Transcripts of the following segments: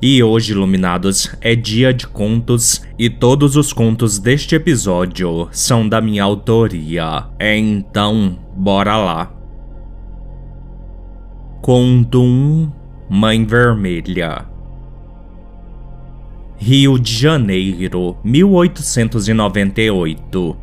E hoje, iluminados, é dia de contos e todos os contos deste episódio são da minha autoria. Então, bora lá. Conto 1 Mãe Vermelha Rio de Janeiro, 1898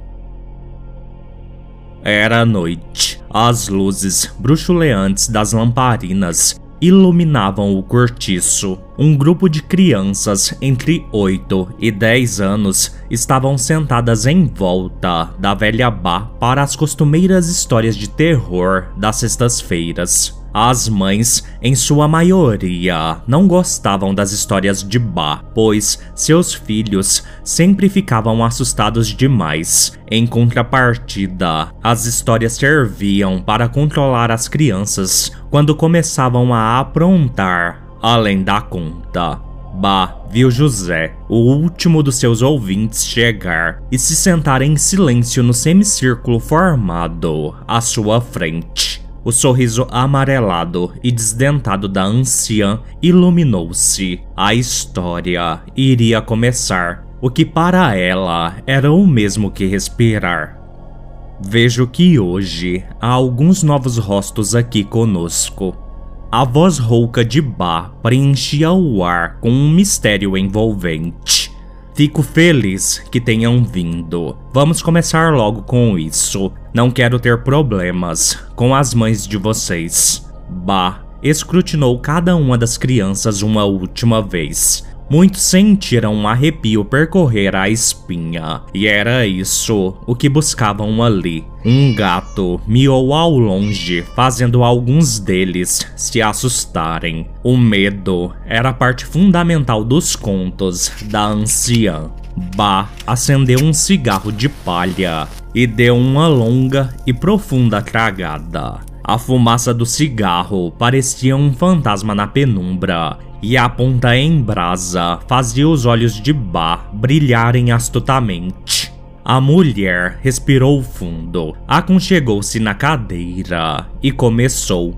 Era noite. As luzes bruxuleantes das lamparinas iluminavam o cortiço. Um grupo de crianças entre 8 e 10 anos estavam sentadas em volta da velha bar para as costumeiras histórias de terror das sextas-feiras. As mães, em sua maioria, não gostavam das histórias de Bá, pois seus filhos sempre ficavam assustados demais. Em contrapartida, as histórias serviam para controlar as crianças quando começavam a aprontar além da conta. Bah viu José, o último dos seus ouvintes, chegar e se sentar em silêncio no semicírculo formado à sua frente. O sorriso amarelado e desdentado da anciã iluminou-se. A história iria começar, o que para ela era o mesmo que respirar. Vejo que hoje há alguns novos rostos aqui conosco. A voz rouca de Bá preenchia o ar com um mistério envolvente. Fico feliz que tenham vindo. Vamos começar logo com isso. Não quero ter problemas com as mães de vocês. Bah escrutinou cada uma das crianças uma última vez. Muitos sentiram um arrepio percorrer a espinha, e era isso o que buscavam ali. Um gato miou ao longe, fazendo alguns deles se assustarem. O medo era parte fundamental dos contos da anciã. Ba acendeu um cigarro de palha e deu uma longa e profunda tragada. A fumaça do cigarro parecia um fantasma na penumbra e a ponta em brasa fazia os olhos de Ba brilharem astutamente. A mulher respirou fundo, aconchegou-se na cadeira e começou.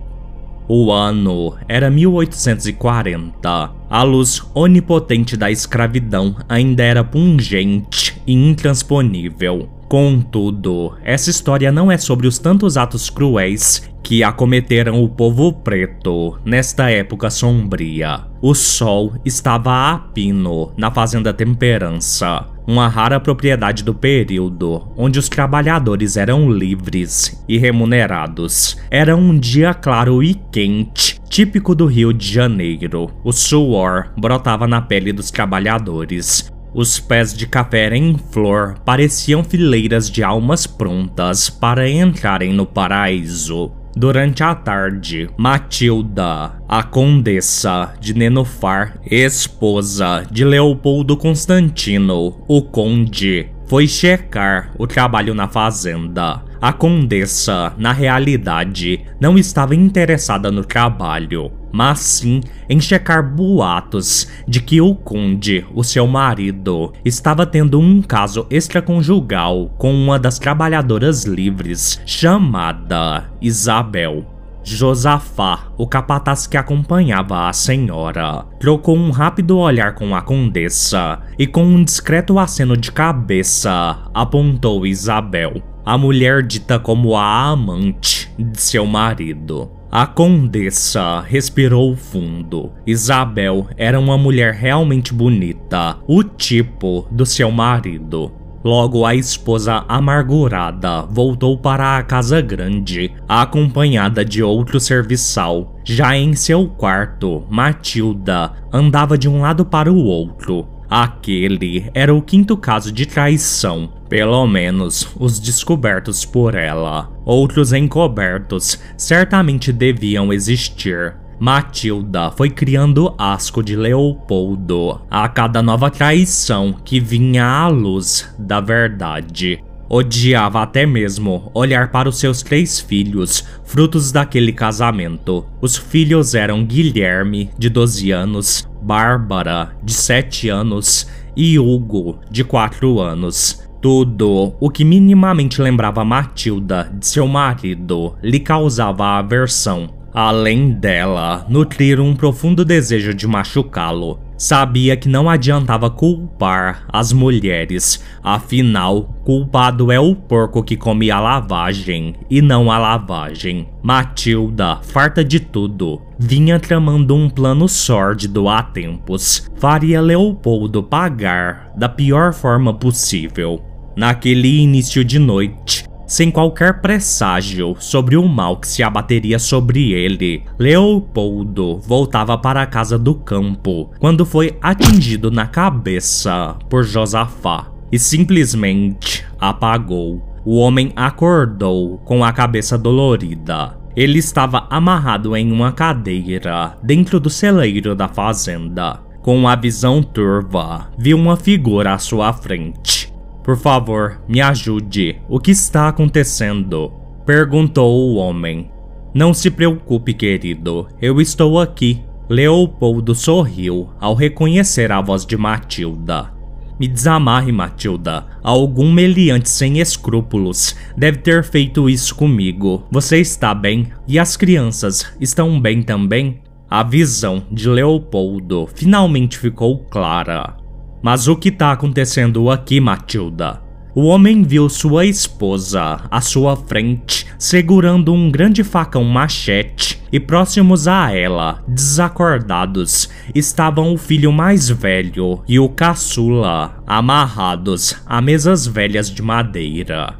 O ano era 1840. A luz onipotente da escravidão ainda era pungente e intransponível. Contudo, essa história não é sobre os tantos atos cruéis que acometeram o povo preto nesta época sombria. O sol estava a pino na Fazenda Temperança, uma rara propriedade do período, onde os trabalhadores eram livres e remunerados. Era um dia claro e quente, típico do Rio de Janeiro. O suor brotava na pele dos trabalhadores, os pés de café em flor pareciam fileiras de almas prontas para entrarem no paraíso. Durante a tarde, Matilda, a condessa de Nenofar, esposa de Leopoldo Constantino, o conde, foi checar o trabalho na fazenda. A condessa, na realidade, não estava interessada no trabalho mas sim em checar boatos de que o conde, o seu marido, estava tendo um caso extraconjugal com uma das trabalhadoras livres chamada Isabel. Josafá, o capataz que acompanhava a senhora, trocou um rápido olhar com a condessa e, com um discreto aceno de cabeça, apontou Isabel, a mulher dita como a amante de seu marido. A condessa respirou fundo. Isabel era uma mulher realmente bonita, o tipo do seu marido. Logo, a esposa amargurada voltou para a casa grande, acompanhada de outro serviçal. Já em seu quarto, Matilda andava de um lado para o outro, Aquele era o quinto caso de traição, pelo menos os descobertos por ela. Outros encobertos certamente deviam existir. Matilda foi criando asco de Leopoldo a cada nova traição que vinha à luz da verdade. Odiava até mesmo olhar para os seus três filhos, frutos daquele casamento. Os filhos eram Guilherme, de 12 anos, Bárbara, de 7 anos, e Hugo, de 4 anos. Tudo o que minimamente lembrava Matilda de seu marido lhe causava aversão. Além dela, nutrir um profundo desejo de machucá-lo. Sabia que não adiantava culpar as mulheres, afinal, culpado é o porco que come a lavagem e não a lavagem. Matilda, farta de tudo, vinha tramando um plano sórdido há tempos. Faria Leopoldo pagar da pior forma possível. Naquele início de noite, sem qualquer presságio sobre o mal que se abateria sobre ele, Leopoldo voltava para a casa do campo quando foi atingido na cabeça por Josafá e simplesmente apagou. O homem acordou com a cabeça dolorida. Ele estava amarrado em uma cadeira dentro do celeiro da fazenda. Com a visão turva, viu uma figura à sua frente. Por favor, me ajude. O que está acontecendo? Perguntou o homem. Não se preocupe, querido. Eu estou aqui. Leopoldo sorriu ao reconhecer a voz de Matilda. Me desamarre, Matilda. Algum meliante sem escrúpulos deve ter feito isso comigo. Você está bem? E as crianças estão bem também? A visão de Leopoldo finalmente ficou clara. Mas o que está acontecendo aqui, Matilda? O homem viu sua esposa à sua frente, segurando um grande facão machete, e próximos a ela, desacordados, estavam o filho mais velho e o caçula, amarrados a mesas velhas de madeira.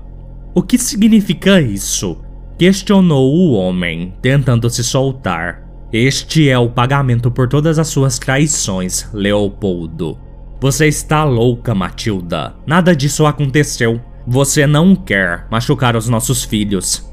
O que significa isso? Questionou o homem, tentando se soltar. Este é o pagamento por todas as suas traições, Leopoldo. Você está louca, Matilda. Nada disso aconteceu. Você não quer machucar os nossos filhos.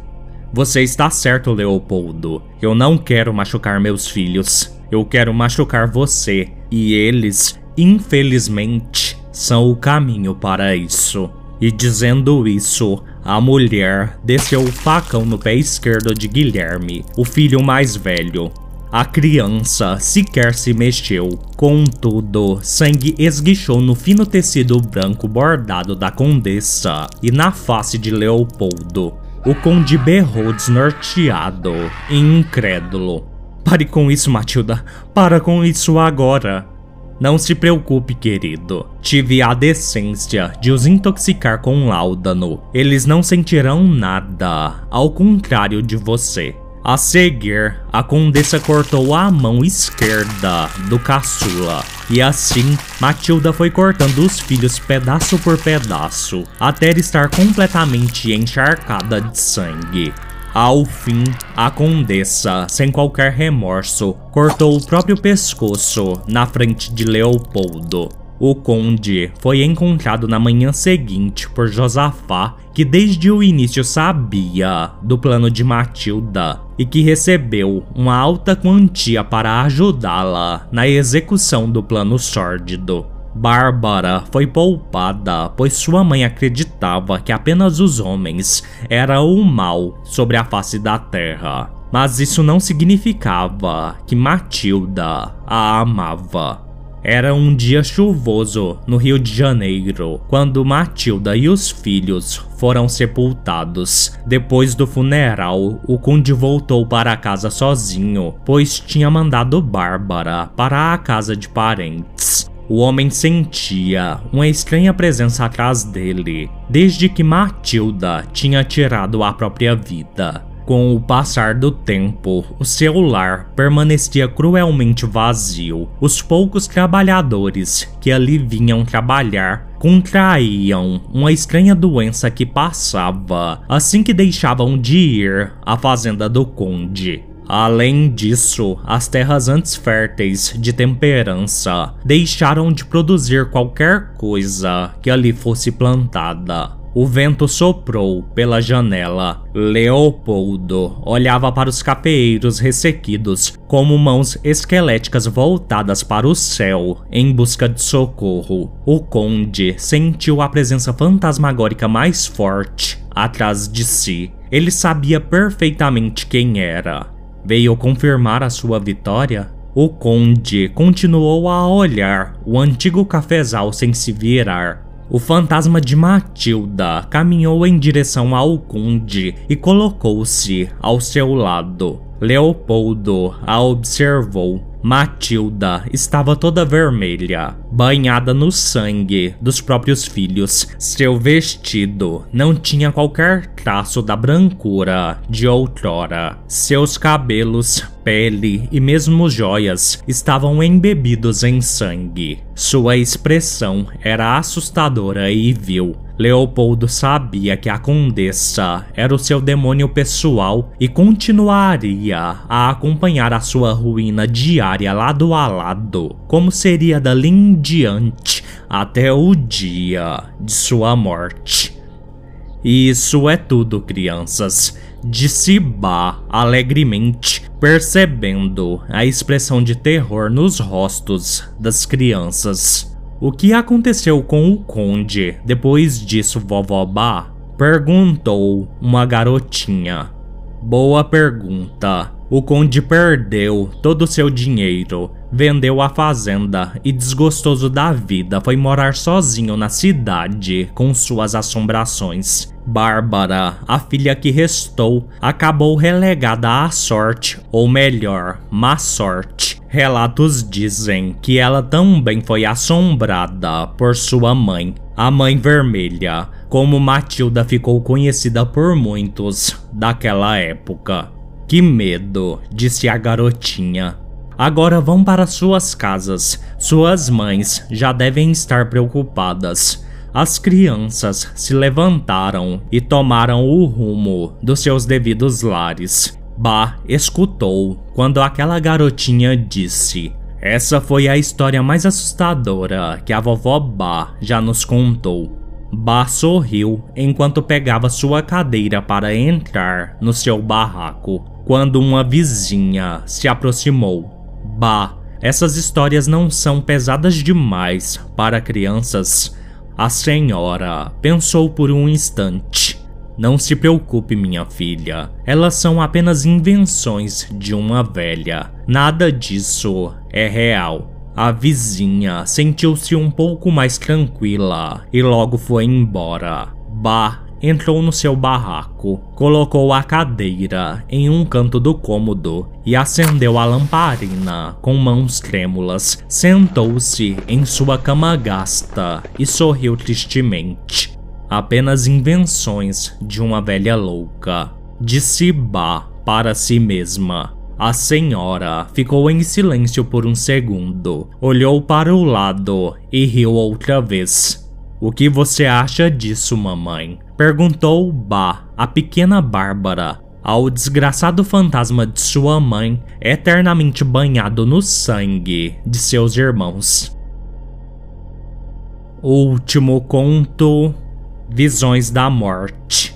Você está certo, Leopoldo. Eu não quero machucar meus filhos. Eu quero machucar você. E eles, infelizmente, são o caminho para isso. E dizendo isso, a mulher desceu o facão no pé esquerdo de Guilherme, o filho mais velho, a criança sequer se mexeu. Contudo, sangue esguichou no fino tecido branco bordado da condessa e na face de Leopoldo. O conde berrou desnorteado e incrédulo. Pare com isso, Matilda. Para com isso agora. Não se preocupe, querido. Tive a decência de os intoxicar com láudano. Eles não sentirão nada, ao contrário de você. A seguir, a condessa cortou a mão esquerda do caçula. E assim, Matilda foi cortando os filhos pedaço por pedaço, até estar completamente encharcada de sangue. Ao fim, a condessa, sem qualquer remorso, cortou o próprio pescoço na frente de Leopoldo. O conde foi encontrado na manhã seguinte por Josafá, que desde o início sabia do plano de Matilda e que recebeu uma alta quantia para ajudá-la na execução do plano sórdido. Bárbara foi poupada, pois sua mãe acreditava que apenas os homens eram o mal sobre a face da terra. Mas isso não significava que Matilda a amava. Era um dia chuvoso no Rio de Janeiro, quando Matilda e os filhos foram sepultados. Depois do funeral, o conde voltou para casa sozinho, pois tinha mandado Bárbara para a casa de parentes. O homem sentia uma estranha presença atrás dele, desde que Matilda tinha tirado a própria vida. Com o passar do tempo, o seu lar permanecia cruelmente vazio. Os poucos trabalhadores que ali vinham trabalhar contraíam uma estranha doença que passava assim que deixavam de ir à fazenda do conde. Além disso, as terras antes férteis de temperança deixaram de produzir qualquer coisa que ali fosse plantada. O vento soprou pela janela. Leopoldo olhava para os cafeeiros ressequidos, como mãos esqueléticas voltadas para o céu em busca de socorro. O conde sentiu a presença fantasmagórica mais forte atrás de si. Ele sabia perfeitamente quem era. Veio confirmar a sua vitória? O conde continuou a olhar o antigo cafezal sem se virar. O fantasma de Matilda caminhou em direção ao conde e colocou-se ao seu lado. Leopoldo a observou. Matilda estava toda vermelha, banhada no sangue dos próprios filhos. Seu vestido não tinha qualquer traço da brancura de outrora. Seus cabelos, pele e mesmo joias estavam embebidos em sangue. Sua expressão era assustadora e vil. Leopoldo sabia que a condessa era o seu demônio pessoal e continuaria a acompanhar a sua ruína diária lado a lado, como seria dali em diante até o dia de sua morte. Isso é tudo, crianças, disse Ba alegremente, percebendo a expressão de terror nos rostos das crianças. O que aconteceu com o conde depois disso, vovó Bá? Perguntou uma garotinha. Boa pergunta. O conde perdeu todo o seu dinheiro, vendeu a fazenda e, desgostoso da vida, foi morar sozinho na cidade com suas assombrações. Bárbara, a filha que restou, acabou relegada à sorte, ou melhor, má sorte. Relatos dizem que ela também foi assombrada por sua mãe, a Mãe Vermelha, como Matilda ficou conhecida por muitos daquela época. Que medo, disse a garotinha. Agora vão para suas casas. Suas mães já devem estar preocupadas. As crianças se levantaram e tomaram o rumo dos seus devidos lares. Ba escutou quando aquela garotinha disse: Essa foi a história mais assustadora que a vovó Ba já nos contou. Ba sorriu enquanto pegava sua cadeira para entrar no seu barraco, quando uma vizinha se aproximou. Ba, essas histórias não são pesadas demais para crianças. A senhora pensou por um instante. Não se preocupe, minha filha. Elas são apenas invenções de uma velha. Nada disso é real. A vizinha sentiu-se um pouco mais tranquila e logo foi embora. Bah entrou no seu barraco, colocou a cadeira em um canto do cômodo e acendeu a lamparina com mãos trêmulas. Sentou-se em sua cama gasta e sorriu tristemente apenas invenções de uma velha louca. Disse Ba para si mesma. A senhora ficou em silêncio por um segundo, olhou para o lado e riu outra vez. O que você acha disso, mamãe? Perguntou Ba, a pequena Bárbara, ao desgraçado fantasma de sua mãe, eternamente banhado no sangue de seus irmãos. Último conto Visões da Morte.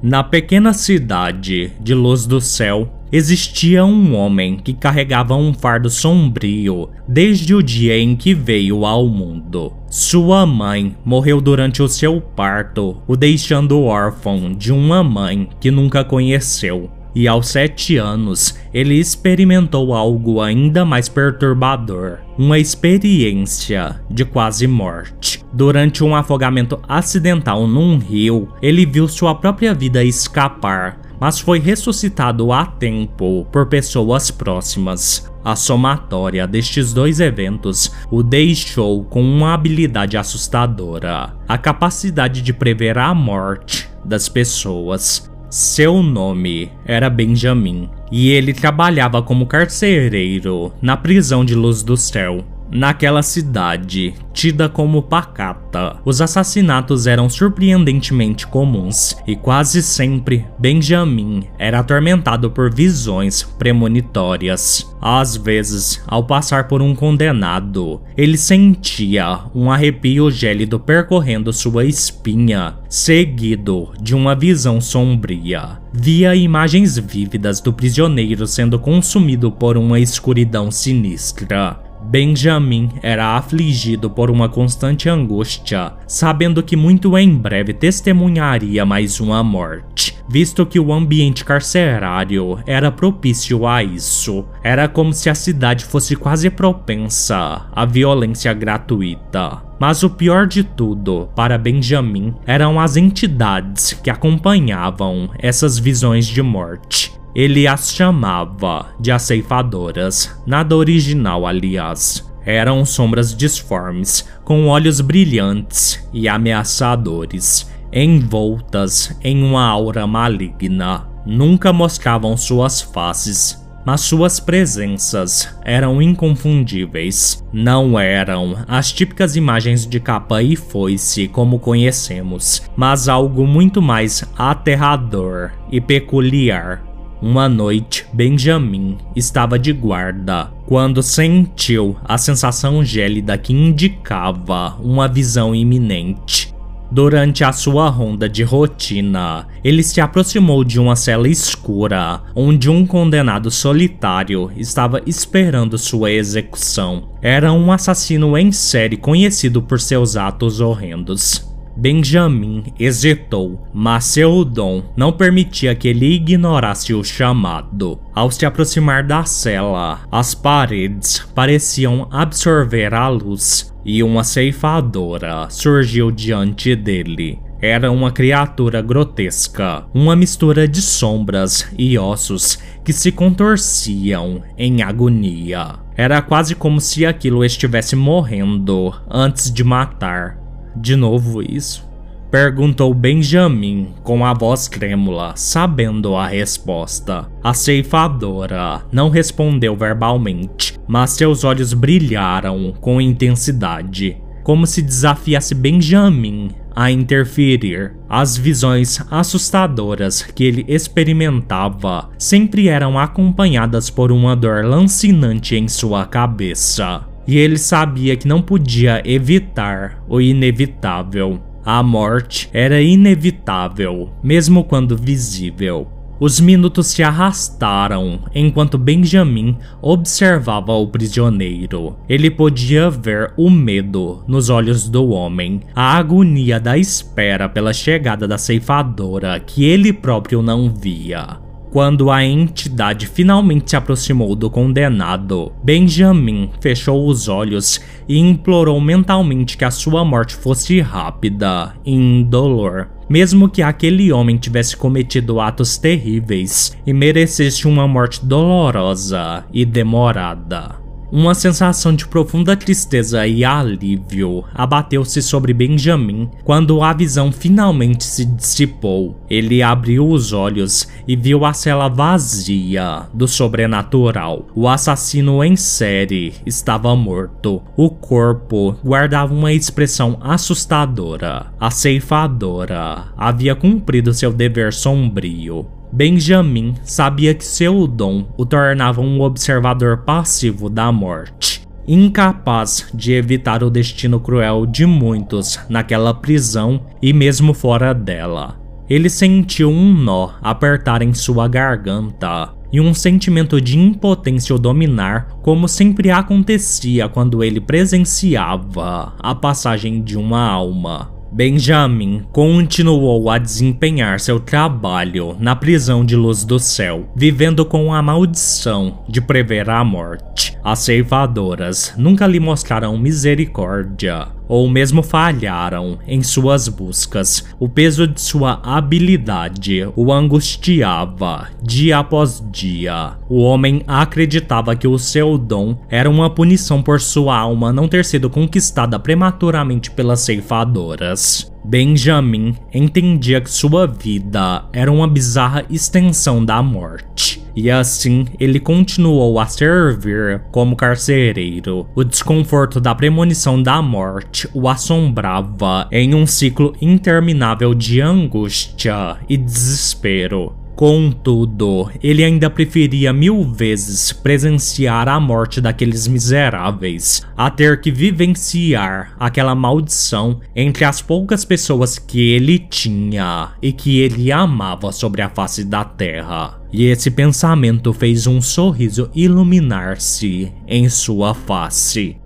Na pequena cidade de Luz do Céu, existia um homem que carregava um fardo sombrio desde o dia em que veio ao mundo. Sua mãe morreu durante o seu parto, o deixando órfão de uma mãe que nunca conheceu e aos sete anos ele experimentou algo ainda mais perturbador, uma experiência de quase morte. Durante um afogamento acidental num rio, ele viu sua própria vida escapar, mas foi ressuscitado a tempo por pessoas próximas. A somatória destes dois eventos o deixou com uma habilidade assustadora: a capacidade de prever a morte das pessoas seu nome era Benjamin e ele trabalhava como carcereiro na prisão de Luz do Céu. Naquela cidade, tida como pacata, os assassinatos eram surpreendentemente comuns e quase sempre Benjamin era atormentado por visões premonitórias. Às vezes, ao passar por um condenado, ele sentia um arrepio gélido percorrendo sua espinha, seguido de uma visão sombria. Via imagens vívidas do prisioneiro sendo consumido por uma escuridão sinistra. Benjamin era afligido por uma constante angústia, sabendo que muito em breve testemunharia mais uma morte, visto que o ambiente carcerário era propício a isso. Era como se a cidade fosse quase propensa à violência gratuita. Mas o pior de tudo, para Benjamin, eram as entidades que acompanhavam essas visões de morte. Ele as chamava de as ceifadoras, nada original, aliás. Eram sombras disformes, com olhos brilhantes e ameaçadores, envoltas em uma aura maligna. Nunca mostravam suas faces, mas suas presenças eram inconfundíveis. Não eram as típicas imagens de capa e foice como conhecemos, mas algo muito mais aterrador e peculiar uma noite, Benjamin estava de guarda quando sentiu a sensação gélida que indicava uma visão iminente. Durante a sua ronda de rotina, ele se aproximou de uma cela escura onde um condenado solitário estava esperando sua execução. Era um assassino em série conhecido por seus atos horrendos. Benjamin hesitou, mas seu dom não permitia que ele ignorasse o chamado. Ao se aproximar da cela, as paredes pareciam absorver a luz e uma ceifadora surgiu diante dele. Era uma criatura grotesca, uma mistura de sombras e ossos que se contorciam em agonia. Era quase como se aquilo estivesse morrendo antes de matar. De novo isso? Perguntou Benjamin com a voz trêmula, sabendo a resposta. A ceifadora não respondeu verbalmente, mas seus olhos brilharam com intensidade, como se desafiasse Benjamin a interferir. As visões assustadoras que ele experimentava sempre eram acompanhadas por uma dor lancinante em sua cabeça e ele sabia que não podia evitar o inevitável. A morte era inevitável, mesmo quando visível. Os minutos se arrastaram enquanto Benjamin observava o prisioneiro. Ele podia ver o medo nos olhos do homem, a agonia da espera pela chegada da ceifadora que ele próprio não via. Quando a entidade finalmente se aproximou do condenado, Benjamin fechou os olhos e implorou mentalmente que a sua morte fosse rápida e indolor. Mesmo que aquele homem tivesse cometido atos terríveis e merecesse uma morte dolorosa e demorada. Uma sensação de profunda tristeza e alívio abateu-se sobre Benjamin quando a visão finalmente se dissipou. Ele abriu os olhos e viu a cela vazia do sobrenatural. O assassino em série estava morto. O corpo guardava uma expressão assustadora. A ceifadora havia cumprido seu dever sombrio. Benjamin sabia que seu dom o tornava um observador passivo da morte, incapaz de evitar o destino cruel de muitos naquela prisão e mesmo fora dela. Ele sentiu um nó apertar em sua garganta e um sentimento de impotência o dominar, como sempre acontecia quando ele presenciava a passagem de uma alma. Benjamin continuou a desempenhar seu trabalho na prisão de Luz do Céu, vivendo com a maldição de prever a morte. As ceifadoras nunca lhe mostraram misericórdia, ou mesmo falharam em suas buscas. O peso de sua habilidade o angustiava dia após dia. O homem acreditava que o seu dom era uma punição por sua alma não ter sido conquistada prematuramente pelas ceifadoras. Benjamin entendia que sua vida era uma bizarra extensão da morte. E assim ele continuou a servir como carcereiro. O desconforto da premonição da morte o assombrava em um ciclo interminável de angústia e desespero. Contudo, ele ainda preferia mil vezes presenciar a morte daqueles miseráveis a ter que vivenciar aquela maldição entre as poucas pessoas que ele tinha e que ele amava sobre a face da terra. E esse pensamento fez um sorriso iluminar-se em sua face.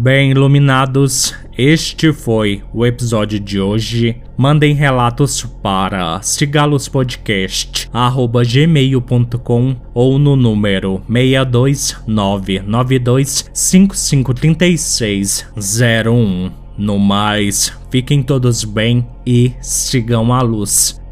Bem iluminados, este foi o episódio de hoje. Mandem relatos para cigalospodcast@gmail.com ou no número 62992553601. No mais, fiquem todos bem e sigam a luz.